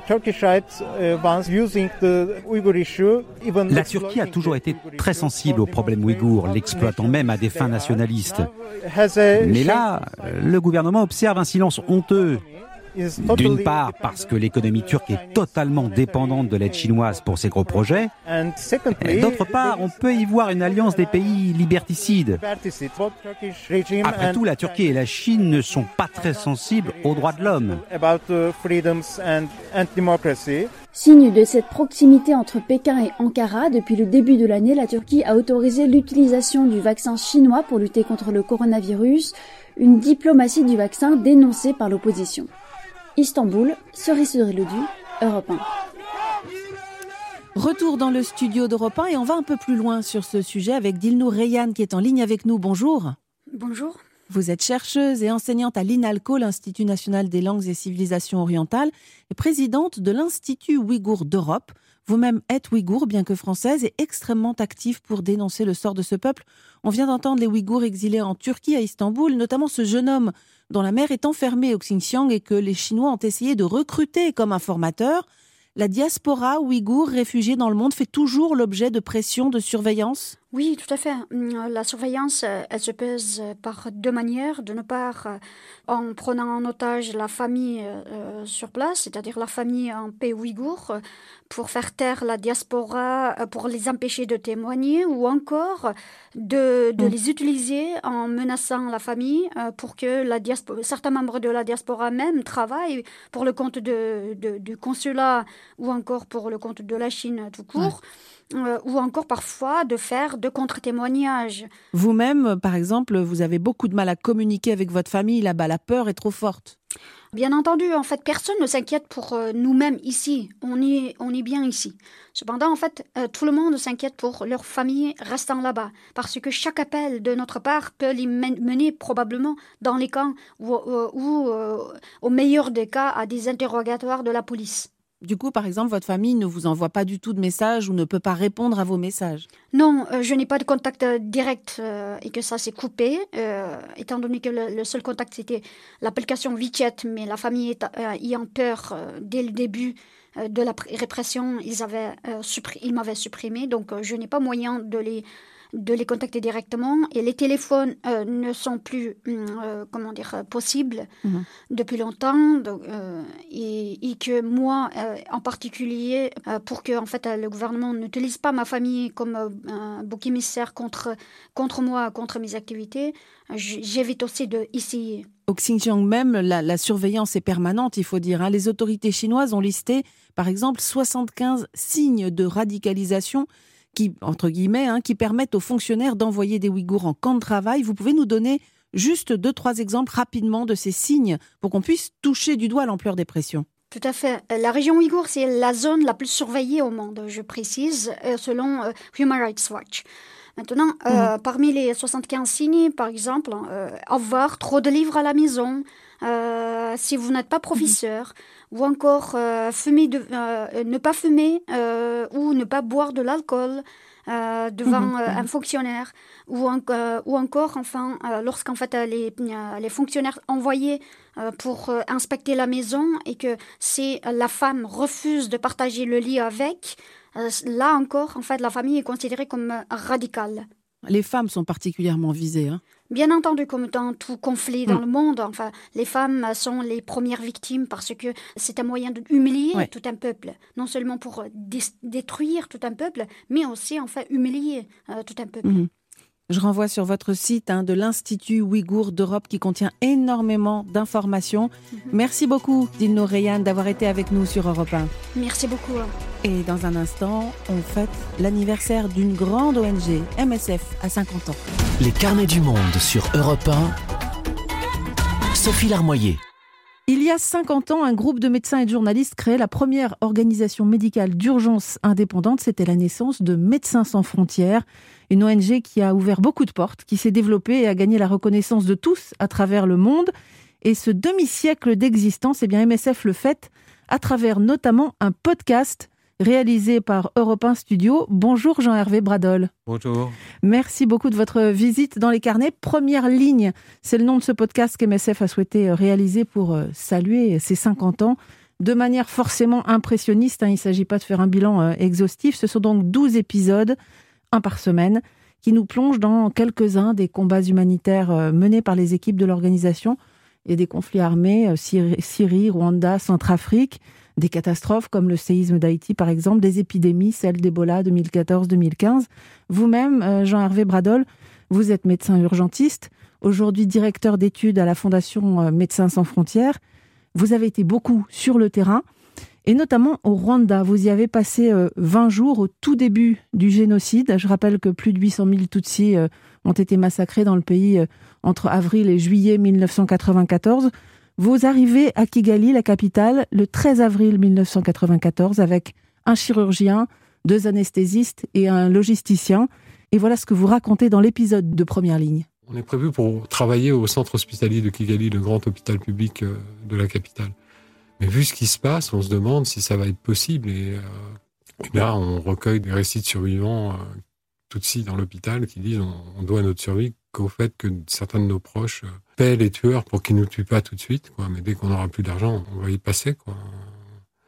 la Turquie a toujours été très sensible au problème ouïghour, l'exploitant même à des fins nationalistes. Mais là, le gouvernement observe un silence honteux d'une part parce que l'économie turque est totalement dépendante de l'aide chinoise pour ses gros projets. D'autre part, on peut y voir une alliance des pays liberticides. Après tout, la Turquie et la Chine ne sont pas très sensibles aux droits de l'homme. Signe de cette proximité entre Pékin et Ankara, depuis le début de l'année, la Turquie a autorisé l'utilisation du vaccin chinois pour lutter contre le coronavirus, une diplomatie du vaccin dénoncée par l'opposition. Istanbul, Cerise-sur-le-Du, Europe 1. Retour dans le studio d'Europe 1 et on va un peu plus loin sur ce sujet avec Dilnour Reyan qui est en ligne avec nous. Bonjour. Bonjour. Vous êtes chercheuse et enseignante à l'INALCO, l'Institut national des langues et civilisations orientales, et présidente de l'Institut ouïghour d'Europe. Vous-même êtes ouïghour, bien que française, et extrêmement active pour dénoncer le sort de ce peuple. On vient d'entendre les ouïghours exilés en Turquie, à Istanbul, notamment ce jeune homme dont la mère est enfermée au Xinjiang et que les Chinois ont essayé de recruter comme informateur, la diaspora ouïghour réfugiée dans le monde fait toujours l'objet de pression, de surveillance? Oui, tout à fait. Hum, la surveillance, euh, elle se pèse par deux manières. D'une part, euh, en prenant en otage la famille euh, sur place, c'est-à-dire la famille en pays ouïghour, pour faire taire la diaspora, pour les empêcher de témoigner, ou encore de, de mm. les utiliser en menaçant la famille pour que la diaspora, certains membres de la diaspora même travaillent pour le compte de, de, du consulat ou encore pour le compte de la Chine tout court. Euh, ou encore parfois de faire de contre-témoignages. Vous-même, par exemple, vous avez beaucoup de mal à communiquer avec votre famille là-bas, la peur est trop forte. Bien entendu, en fait, personne ne s'inquiète pour euh, nous-mêmes ici. On est, on est bien ici. Cependant, en fait, euh, tout le monde s'inquiète pour leur famille restant là-bas, parce que chaque appel de notre part peut les mener probablement dans les camps ou, ou au meilleur des cas, à des interrogatoires de la police. Du coup, par exemple, votre famille ne vous envoie pas du tout de messages ou ne peut pas répondre à vos messages Non, euh, je n'ai pas de contact euh, direct euh, et que ça s'est coupé, étant donné que le, seul contact c'était l'application WeChat, mais la famille ayant peur dès le début de la répression, ils, ils m'avaient supprimé, donc je n'ai pas moyen de les de les contacter directement et les téléphones euh, ne sont plus hum, euh, comment dire possibles mhm. depuis longtemps euh, et, que moi en particulier pour que en fait le gouvernement n'utilise pas ma famille comme un bouc émissaire contre contre moi contre mes activités j'évite aussi de essayer au Xinjiang même, la, surveillance est permanente, il faut dire. Hein. Les autorités chinoises ont listé, par exemple, 75 signes de radicalisation qui, entre guillemets, hein, qui permettent aux fonctionnaires d'envoyer des Ouïghours en camp de travail. Vous pouvez nous donner juste deux, trois exemples rapidement de ces signes pour qu'on puisse toucher du doigt l'ampleur des pressions tout à fait. La région ouïghour, c'est la zone la plus surveillée au monde, je précise, euh, selon euh, Human Rights Watch. Maintenant, euh, mhm. parmi les 75 signes, par exemple, avoir trop de livres à la maison, si vous n'êtes pas professeur, ou encore euh, fumer de, euh, ne pas fumer euh, ou ne pas boire de l'alcool devant mhm, mhm. un fonctionnaire ou, ou encore enfin lorsqu'en fait les, les fonctionnaires envoyés pour inspecter la maison et que si la femme refuse de partager le lit avec là encore en fait la famille est considérée comme radicale. Les femmes sont particulièrement visées. Hein. Bien entendu, comme dans tout conflit dans mm. le monde, enfin, les femmes sont les premières victimes parce que c'est un moyen d'humilier tout un peuple, non seulement pour détruire tout un peuple, mais aussi enfin humilier euh, tout un peuple. Mm-hmm. Je renvoie sur votre site hein, de l'Institut Ouïghour d'Europe qui contient énormément d'informations. Mhm. Merci beaucoup, Dino Reyan, d'avoir été avec nous sur Europe 1. Merci beaucoup. Et dans un instant, on fête l'anniversaire d'une grande ONG, MSF, à 50 ans. Les carnets du monde sur Europe 1. Sophie Larmoyer. Il y a 50 ans, un groupe de médecins et de journalistes créait la première organisation médicale d'urgence indépendante. C'était la naissance de Médecins sans frontières une ONG qui a ouvert beaucoup de portes, qui s'est développée et a gagné la reconnaissance de tous à travers le monde. Et ce demi-siècle d'existence, eh bien MSF le fait à travers notamment un podcast réalisé par Europe 1 Studio. Bonjour Jean-Hervé Bradol. Bonjour. Merci beaucoup de votre visite dans les carnets. Première ligne, c'est le nom de ce podcast qu'MSF a souhaité réaliser pour euh, saluer ses 50 ans de manière forcément impressionniste. Hein. Il ne s'agit pas de faire un bilan euh, exhaustif. Ce sont donc 12 épisodes un par semaine, qui nous plonge dans quelques-uns des combats humanitaires euh, menés par les équipes de l'organisation. et des conflits armés, euh, Syrie, Rwanda, Centrafrique, des catastrophes comme le séisme d'Haïti par exemple, des épidémies, celle d'Ebola 2014-2015. Vous-même, euh, Jean-Hervé Bradol, vous êtes médecin urgentiste, aujourd'hui directeur d'études à la Fondation Médecins sans frontières. Vous avez été beaucoup sur le terrain et notamment au Rwanda. Vous y avez passé 20 euh, jours au tout début du génocide. Je rappelle que plus de 800 000 Tutsis euh, ont été massacrés dans le pays euh, entre avril et juillet 1994. Vous arrivez à Kigali, la capitale, le 13 avril 1994 avec un chirurgien, deux anesthésistes et un logisticien. Et voilà ce que vous racontez dans l'épisode de première ligne. On est prévu pour travailler au centre hospitalier de Kigali, le grand hôpital public de la capitale. Mais vu ce qui se passe, on se demande si ça va être possible. Et, euh, là, on recueille des récits de survivants euh, tout de suite dans l'hôpital qui disent on, doit notre survie qu'au fait que certains de nos proches paient les tueurs pour qu'ils ne nous tuent pas tout de suite. Quoi. Mais dès qu'on n'aura plus d'argent, on va y passer. Quoi.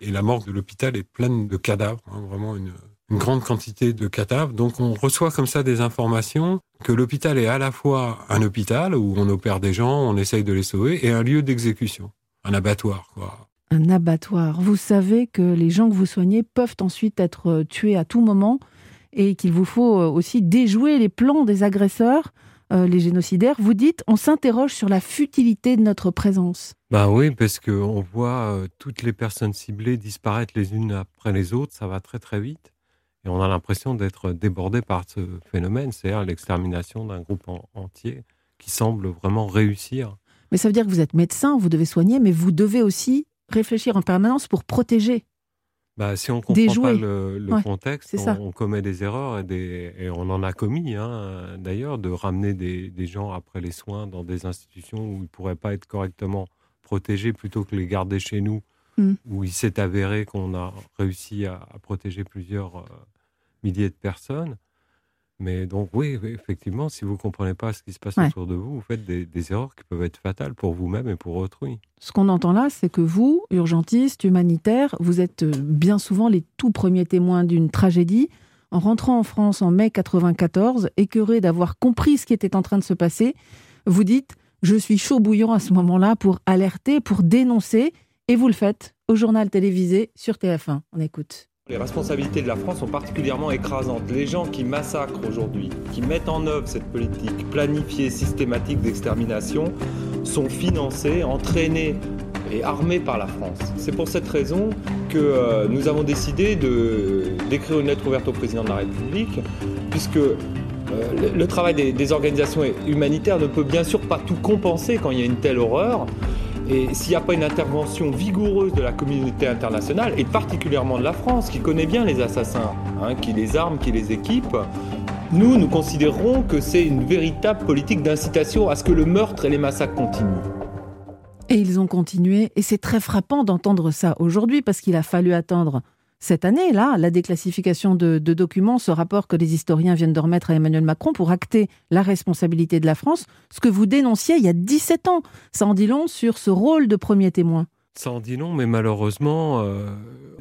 Et la morgue de l'hôpital est pleine de cadavres, hein, vraiment une, une grande quantité de cadavres. Donc on reçoit comme ça des informations que l'hôpital est à la fois un hôpital où on opère des gens, on essaye de les sauver, et un lieu d'exécution, un abattoir. Quoi. Un abattoir. Vous savez que les gens que vous soignez peuvent ensuite être tués à tout moment et qu'il vous faut euh, aussi déjouer les plans des agresseurs, euh, les génocidaires. Vous dites, on s'interroge sur la futilité de notre présence. Ben oui, parce qu'on voit toutes les personnes ciblées disparaître les unes après les autres, ça va très très vite. Et on a l'impression d'être débordé par ce phénomène, c'est-à-dire l'extermination d'un groupe entier qui semble vraiment réussir. Mais ça veut dire que vous êtes médecin, vous devez soigner, mais vous devez aussi réfléchir en permanence pour protéger. Bah, si on comprend pas le, contexte, on, commet des erreurs et, on en a commis hein, d'ailleurs de ramener des, gens après les soins dans des institutions où ils ne pourraient pas être correctement protégés plutôt que les garder chez nous, hmm. où il s'est avéré qu'on a réussi à, protéger plusieurs euh, milliers de personnes. Mais donc oui, effectivement, si vous ne comprenez pas ce qui se passe autour de vous, vous faites des, erreurs qui peuvent être fatales pour vous-même et pour autrui. Ce qu'on entend là, c'est que vous, urgentiste, humanitaire, vous êtes euh, bien souvent les tout premiers témoins d'une tragédie. En rentrant en France en mai 94, écœuré d'avoir compris ce qui était en train de se passer, vous dites je suis chaud bouillant à ce moment-là pour alerter, pour dénoncer, et vous le faites au journal télévisé sur TF1. On écoute. Les responsabilités de la France sont particulièrement écrasantes. Les gens qui massacrent aujourd'hui, qui mettent en œuvre cette politique planifiée, systématique d'extermination, sont financés, entraînés et armés par la France. C'est pour cette raison que euh, nous avons décidé d'écrire une lettre ouverte au président de la République, puisque euh, le, travail des organisations humanitaires ne peut bien sûr pas tout compenser quand il y a une telle horreur. Et s'il n'y a pas une intervention vigoureuse de la communauté internationale, et particulièrement de la France, qui connaît bien les assassins, hein, qui les arme, qui les équipe, nous, nous considérons que c'est une véritable politique d'incitation à ce que le meurtre et les massacres continuent. Et ils ont continué, et c'est très frappant d'entendre ça aujourd'hui, parce qu'il a fallu attendre cette année-là, la déclassification de, documents, ce rapport que les historiens viennent de remettre à Emmanuel Macron pour acter la responsabilité de la France, ce que vous dénonciez il y a 17 ans. Ça en dit long sur ce rôle de premier témoin. Ça en dit long, mais malheureusement, euh,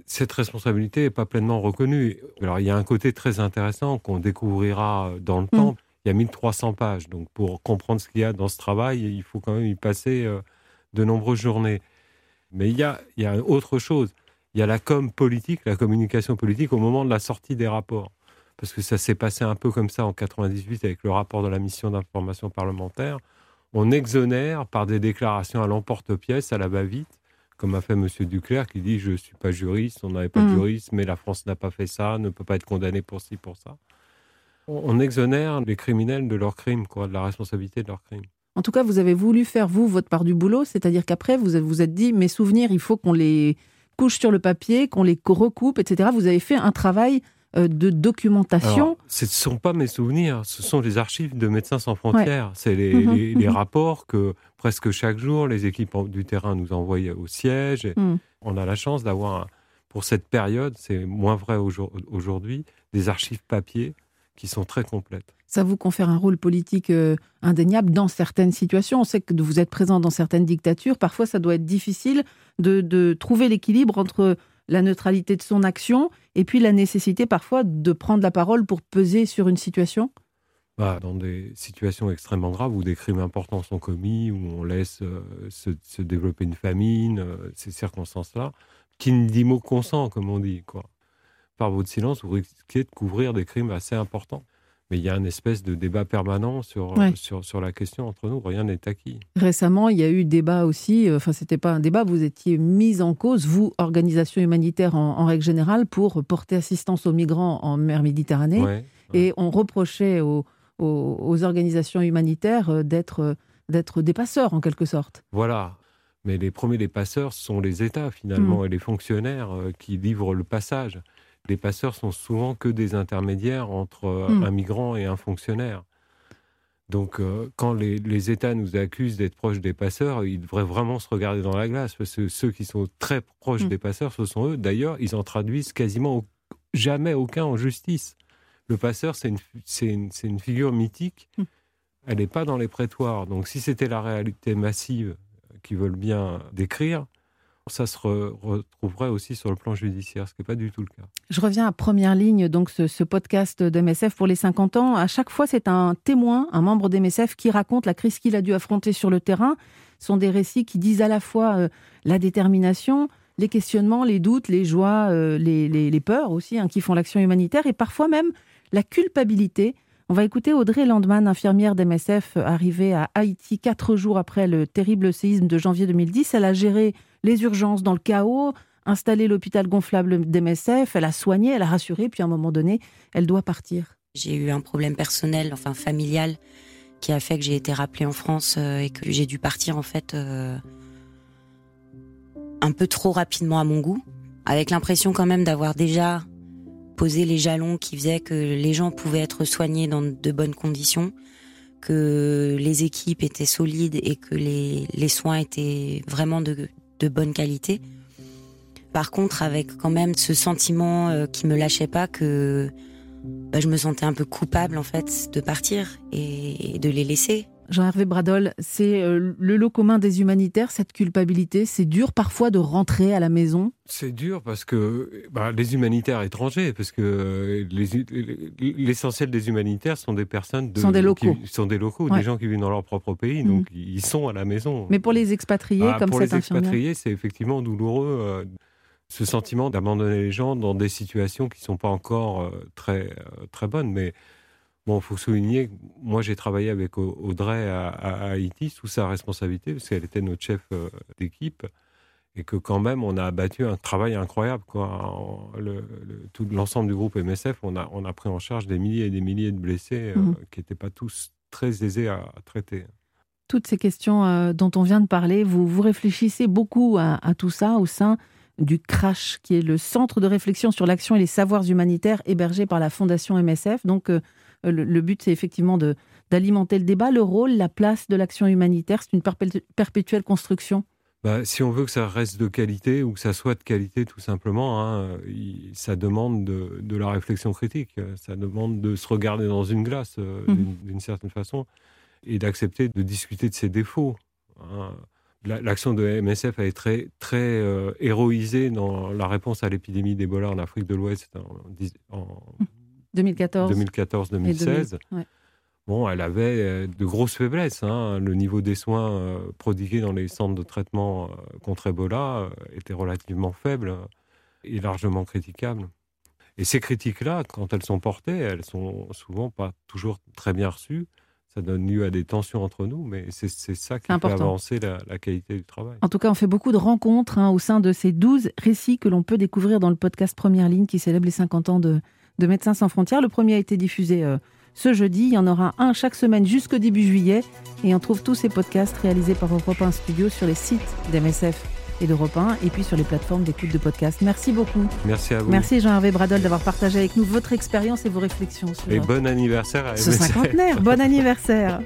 cette responsabilité n'est pas pleinement reconnue. Alors, il y a un côté très intéressant qu'on découvrira dans le mm. temps. Il y a 1300 pages. Donc, pour comprendre ce qu'il y a dans ce travail, il faut quand même y passer euh, de nombreuses journées. Mais il y a, il y a autre chose il y a la com politique, la communication politique au moment de la sortie des rapports. Parce que ça s'est passé un peu comme ça en 98 avec le rapport de la mission d'information parlementaire. On exonère par des déclarations à l'emporte-pièce, à la va-vite, comme a fait M. Duclerc qui dit Je ne suis pas juriste, on n'avait pas de mmh. juriste, mais la France n'a pas fait ça, ne peut pas être condamnée pour ci, pour ça. On exonère les criminels de leurs crimes, quoi, de la responsabilité de leurs crimes. En tout cas, vous avez voulu faire, vous, votre part du boulot, c'est-à-dire qu'après, vous vous êtes dit Mes souvenirs, il faut qu'on les couche sur le papier, qu'on les recoupe, etc. Vous avez fait un travail euh, de documentation. ce ne sont pas mes souvenirs, ce sont les archives de Médecins sans frontières. C'est les, mhm, mhm. rapports que presque chaque jour les équipes du terrain nous envoient au siège. Mhm. On a la chance d'avoir, pour cette période, c'est moins vrai aujourd'hui, des archives papier qui sont très complètes. Ça vous confère un rôle politique euh, indéniable dans certaines situations. On sait que vous êtes présent dans certaines dictatures. Parfois, ça doit être difficile de, trouver l'équilibre entre la neutralité de son action et puis la nécessité parfois de prendre la parole pour peser sur une situation bah, Dans des situations extrêmement graves où des crimes importants sont commis, où on laisse euh, se, développer une famine, euh, ces circonstances-là, qui ne dit mot consent, comme on dit. Quoi par votre silence, vous risquez de couvrir des crimes assez importants. Mais il y a une espèce de débat permanent sur, sur, sur la question entre nous. Rien n'est acquis. Récemment, il y a eu débat aussi. Euh, enfin, c'était pas un débat. Vous étiez mis en cause, vous, organisation humanitaire en, règle générale, pour porter assistance aux migrants en mer Méditerranée. Et on reprochait aux, aux, organisations humanitaires euh, d'être euh, des passeurs en quelque sorte. Voilà. Mais les premiers des passeurs sont les États finalement mm. et les fonctionnaires qui livrent le passage les passeurs sont souvent que des intermédiaires entre euh, hmm. un migrant et un fonctionnaire. Donc, euh, quand les, États nous accusent d'être proches des passeurs, ils devraient vraiment se regarder dans la glace, parce que ceux qui sont très proches hmm. des passeurs, ce sont eux. D'ailleurs, ils en traduisent quasiment jamais aucun en justice. Le passeur, c'est une, une, figure mythique. Hmm. Elle n'est pas dans les prétoires. Donc, si c'était la réalité massive qu'ils veulent bien décrire, ça se retrouverait aussi sur le plan judiciaire, ce qui n'est pas du tout le cas. Je reviens à première ligne, donc ce, podcast d'MSF pour les 50 ans. À chaque fois, c'est un témoin, un membre d'MSF qui raconte la crise qu'il a dû affronter sur le terrain. Ce sont des récits qui disent à la fois euh, la détermination, les questionnements, les doutes, les joies, euh, les, peurs aussi, hein, qui font l'action humanitaire, et parfois même la culpabilité. On va écouter Audrey Landman, infirmière d'MSF, arrivée à Haïti quatre jours après le terrible séisme de janvier 2010. Elle a géré les urgences dans le chaos, installé l'hôpital gonflable d'MSF, elle a soigné, elle a rassuré, puis à un moment donné, elle doit partir. J'ai eu un problème personnel, enfin familial, qui a fait que j'ai été rappelée en France euh, et que j'ai dû partir en fait euh, un peu trop rapidement à mon goût, avec l'impression quand même d'avoir déjà posé les jalons qui faisaient que les gens pouvaient être soignés dans de bonnes conditions, que les équipes étaient solides et que les, les soins étaient vraiment de, de bonne qualité. Par contre, avec quand même ce sentiment euh, qui me lâchait pas que bah, je me sentais un peu coupable en fait de partir et de les laisser. Jean-Hervé Bradol, c'est euh, le lot commun des humanitaires, cette culpabilité. C'est dur parfois de rentrer à la maison? C'est dur parce que bah, les humanitaires étrangers, parce que euh, l'essentiel des humanitaires sont des personnes de, sont des locaux, qui, sont des locaux, des gens qui vivent dans leur propre pays, mhm. donc ils sont à la maison. Mais pour les expatriés, ah, comme pour les expatriés, c'est effectivement douloureux. Euh, ce sentiment d'abandonner les gens dans des situations qui ne sont pas encore très, très bonnes. Mais Bon, il faut souligner, moi j'ai travaillé avec Audrey à, Haïti sous sa responsabilité, parce qu'elle était notre chef euh, d'équipe, et que quand même on a abattu un travail incroyable. Quoi. Le, tout l'ensemble du groupe MSF, on a, on a pris en charge des milliers et des milliers de blessés euh, mmh. qui n'étaient pas tous très aisés à, traiter. Toutes ces questions euh, dont on vient de parler, vous, vous réfléchissez beaucoup à, à tout ça au sein du CRASH, qui est le Centre de réflexion sur l'action et les savoirs humanitaires hébergé par la Fondation MSF. Donc, euh, le, but, c'est effectivement de, d'alimenter le débat. Le rôle, la place de l'action humanitaire, c'est une perpétuelle construction bah, si on veut que ça reste de qualité ou que ça soit de qualité tout simplement, hein, ça demande de, la réflexion critique, ça demande de se regarder dans une glace euh, mmh. d'une, certaine façon et d'accepter de discuter de ses défauts. Hein. l'action de MSF a été très, très euh, héroïsée dans la réponse à l'épidémie d'Ebola en Afrique de l'Ouest en, en 2014. 2014-2016. Bon, elle avait euh, de grosses faiblesses. Hein. Le niveau des soins euh, prodigués dans les centres de traitement euh, contre Ebola était relativement faible et largement critiquable. Et ces critiques-là, quand elles sont portées, elles sont souvent pas toujours très bien reçues. Ça donne lieu à des tensions entre nous, mais c'est ça qui fait avancer la, qualité du travail. En tout cas, on fait beaucoup de rencontres hein, au sein de ces 12 récits que l'on peut découvrir dans le podcast Première Ligne qui célèbre les 50 ans de, de Médecins sans frontières. Le premier a été diffusé euh, ce jeudi. Il y en aura un chaque semaine jusqu'au début juillet. Et on trouve tous ces podcasts réalisés par Europe 1 Studio sur les sites d'MSF et d'Europe 1 et puis sur les plateformes d'écoute de podcasts. Merci beaucoup. Merci à vous. Merci Jean-Hervé Bradol d'avoir partagé avec nous votre expérience et vos réflexions. Sur et bon anniversaire à Ce cinquantenaire, bon anniversaire.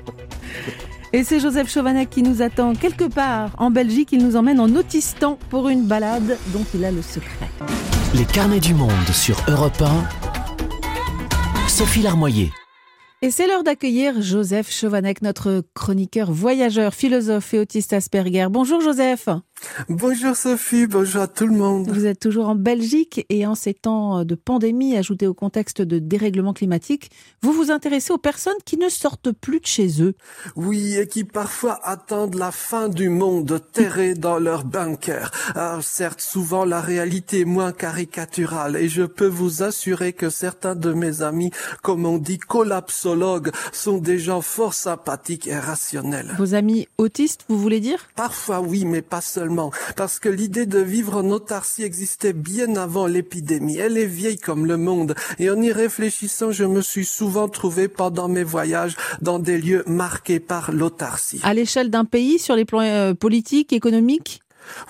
Et c'est Joseph Chauvanec qui nous attend quelque part en Belgique. Il nous emmène en Autistan pour une balade dont il a le secret. Les carnets du monde sur Europe 1 Sophie Larmoyer. Et c'est l'heure d'accueillir Joseph Chauvanec, notre chroniqueur voyageur, philosophe et autiste Asperger. Bonjour Joseph. Bonjour Sophie, bonjour à tout le monde. Vous êtes toujours en Belgique et en ces temps de pandémie ajoutés au contexte de dérèglement climatique, vous vous intéressez aux personnes qui ne sortent plus de chez eux. Oui, et qui parfois attendent la fin du monde terrés dans leur bunker. Alors certes, souvent la réalité est moins caricaturale et je peux vous assurer que certains de mes amis, comme on dit collapsologues, sont des gens fort sympathiques et rationnels. Vos amis autistes, vous voulez dire? Parfois oui, mais pas seulement parce que l'idée de vivre en autarcie existait bien avant l'épidémie. Elle est vieille comme le monde, et en y réfléchissant, je me suis souvent trouvé pendant mes voyages dans des lieux marqués par l'autarcie. À l'échelle d'un pays, sur les plans euh, politiques, économiques?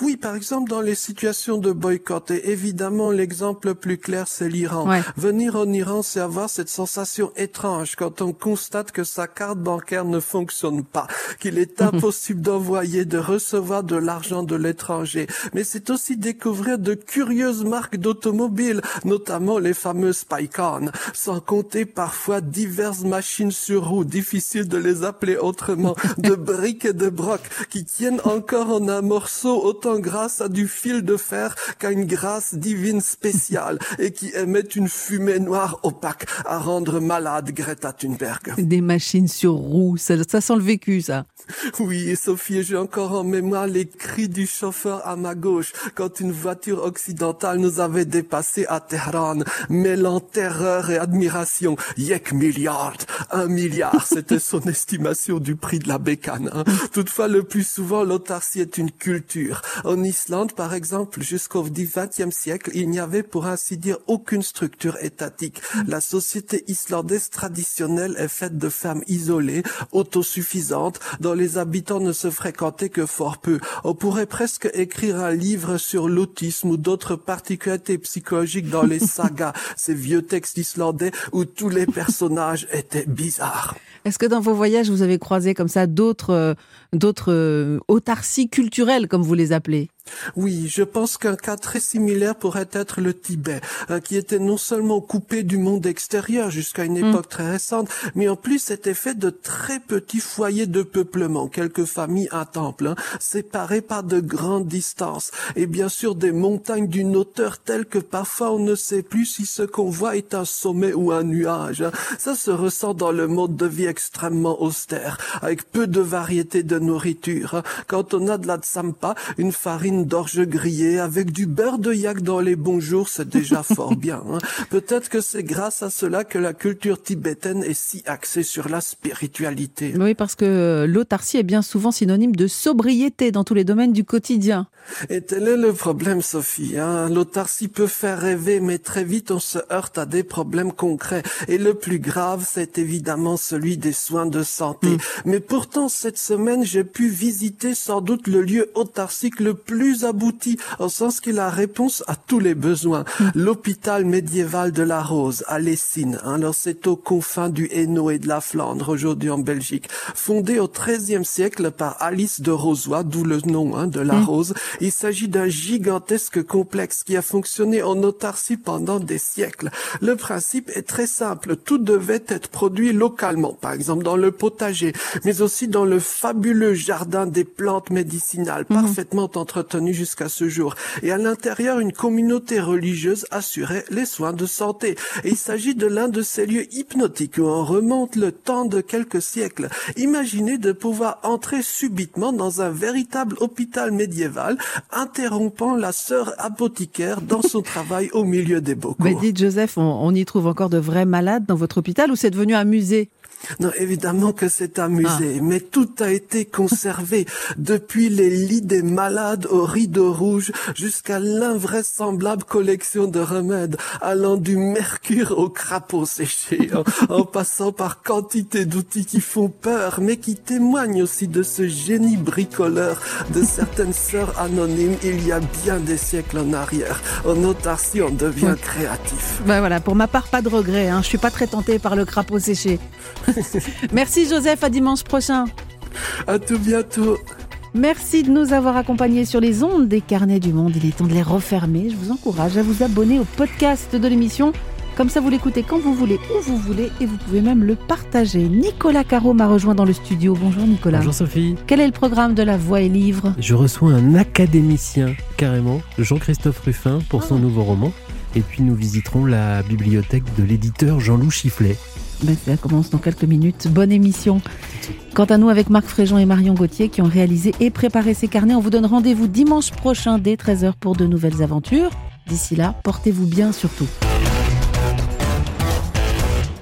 Oui, par exemple, dans les situations de boycott, et évidemment, l'exemple le plus clair, c'est l'Iran. Venir en Iran, c'est avoir cette sensation étrange quand on constate que sa carte bancaire ne fonctionne pas, qu'il est impossible d'envoyer, de recevoir de l'argent de l'étranger. Mais c'est aussi découvrir de curieuses marques d'automobiles, notamment les fameuses Pycon, sans compter parfois diverses machines sur roue, difficile de les appeler autrement, de briques et de brocs, qui tiennent encore en un morceau autant grâce à du fil de fer qu'à une grâce divine spéciale et qui émet une fumée noire opaque à rendre malade Greta Thunberg. Des machines sur roues, ça, ça sent le vécu, ça. Oui, Sophie, j'ai encore en mémoire les cris du chauffeur à ma gauche quand une voiture occidentale nous avait dépassé à Téhéran, mêlant terreur et admiration. Yek milliard, un milliard, c'était son estimation du prix de la bécane. Hein. Toutefois, le plus souvent, l'autarcie est une culture. En Islande, par exemple, jusqu'au XXe siècle, il n'y avait pour ainsi dire aucune structure étatique. La société islandaise traditionnelle est faite de femmes isolées, autosuffisantes, dont les habitants ne se fréquentaient que fort peu. On pourrait presque écrire un livre sur l'autisme ou d'autres particularités psychologiques dans les sagas, ces vieux textes islandais où tous les personnages étaient bizarres. Est-ce que dans vos voyages, vous avez croisé comme ça d'autres euh, d'autres euh, autarcies culturelles, comme vous les appelez? Oui, je pense qu'un cas très similaire pourrait être le Tibet, hein, qui était non seulement coupé du monde extérieur jusqu'à une mm. époque très récente, mais en plus était fait de très petits foyers de peuplement, quelques familles, un temple, hein, séparés par de grandes distances, et bien sûr des montagnes d'une hauteur telle que parfois on ne sait plus si ce qu'on voit est un sommet ou un nuage. Hein. Ça se ressent dans le mode de vie extrêmement austère, avec peu de variété de nourriture. Quand on a de la tsampa, une farine d'orge grillée avec du beurre de yak dans les bons jours, c'est déjà fort bien. Hein. Peut-être que c'est grâce à cela que la culture tibétaine est si axée sur la spiritualité. Oui, parce que l'autarcie est bien souvent synonyme de sobriété dans tous les domaines du quotidien. Et tel est le problème, Sophie. Hein. L'autarcie peut faire rêver, mais très vite on se heurte à des problèmes concrets. Et le plus grave, c'est évidemment celui des soins de santé. Hmm. Mais pourtant, cette semaine, j'ai pu visiter sans doute le lieu autarcique le plus abouti, au sens qu'il a réponse à tous les besoins. Hmm. L'hôpital médiéval de la Rose, à Lessines, hein, alors c'est aux confins du Hainaut et de la Flandre, aujourd'hui en Belgique. Fondé au XIIIe siècle par Alice de Rosoy, d'où le nom hein, de la hmm. Rose, il s'agit d'un gigantesque complexe qui a fonctionné en autarcie pendant des siècles. Le principe est très simple, tout devait être produit localement, par exemple dans le potager, mais aussi dans le fabuleux jardin des plantes médicinales, hmm. parfaitement entretenu jusqu'à ce jour. Et à l'intérieur, une communauté religieuse assurait les soins de santé. Et il s'agit de l'un de ces lieux hypnotiques où on remonte le temps de quelques siècles. Imaginez de pouvoir entrer subitement dans un véritable hôpital médiéval, interrompant la sœur apothicaire dans son travail au milieu des bocaux. Mais dites Joseph, on, on y trouve encore de vrais malades dans votre hôpital ou c'est devenu un musée? Non, évidemment que c'est un musée, ah. mais tout a été conservé, depuis les lits des malades aux rideaux rouges jusqu'à l'invraisemblable collection de remèdes, allant du mercure au crapaud séché, en, passant par quantité d'outils qui font peur, mais qui témoignent aussi de ce génie bricoleur de certaines sœurs anonymes il y a bien des siècles en arrière. En autarcie, on devient créatif. Ben voilà, pour ma part, pas de regret, hein. je suis pas très tenté par le crapaud séché. Merci Joseph, à dimanche prochain. À tout bientôt. Merci de nous avoir accompagnés sur les ondes des carnets du monde. Il est temps de les refermer. Je vous encourage à vous abonner au podcast de l'émission. Comme ça, vous l'écoutez quand vous voulez, où vous voulez, et vous pouvez même le partager. Nicolas Caro m'a rejoint dans le studio. Bonjour Nicolas. Bonjour Sophie. Quel est le programme de La Voix et Livre? Je reçois un académicien, carrément, Jean-Christophe Ruffin, pour son ah. nouveau roman. Et puis nous visiterons la bibliothèque de l'éditeur Jean-Loup Chifflet. Ben, ça commence dans quelques minutes. Bonne émission. Quant à nous, avec Marc Fréjean et Marion Gauthier qui ont réalisé et préparé ces carnets, on vous donne rendez-vous dimanche prochain dès 13h pour de nouvelles aventures. D'ici là, portez-vous bien surtout.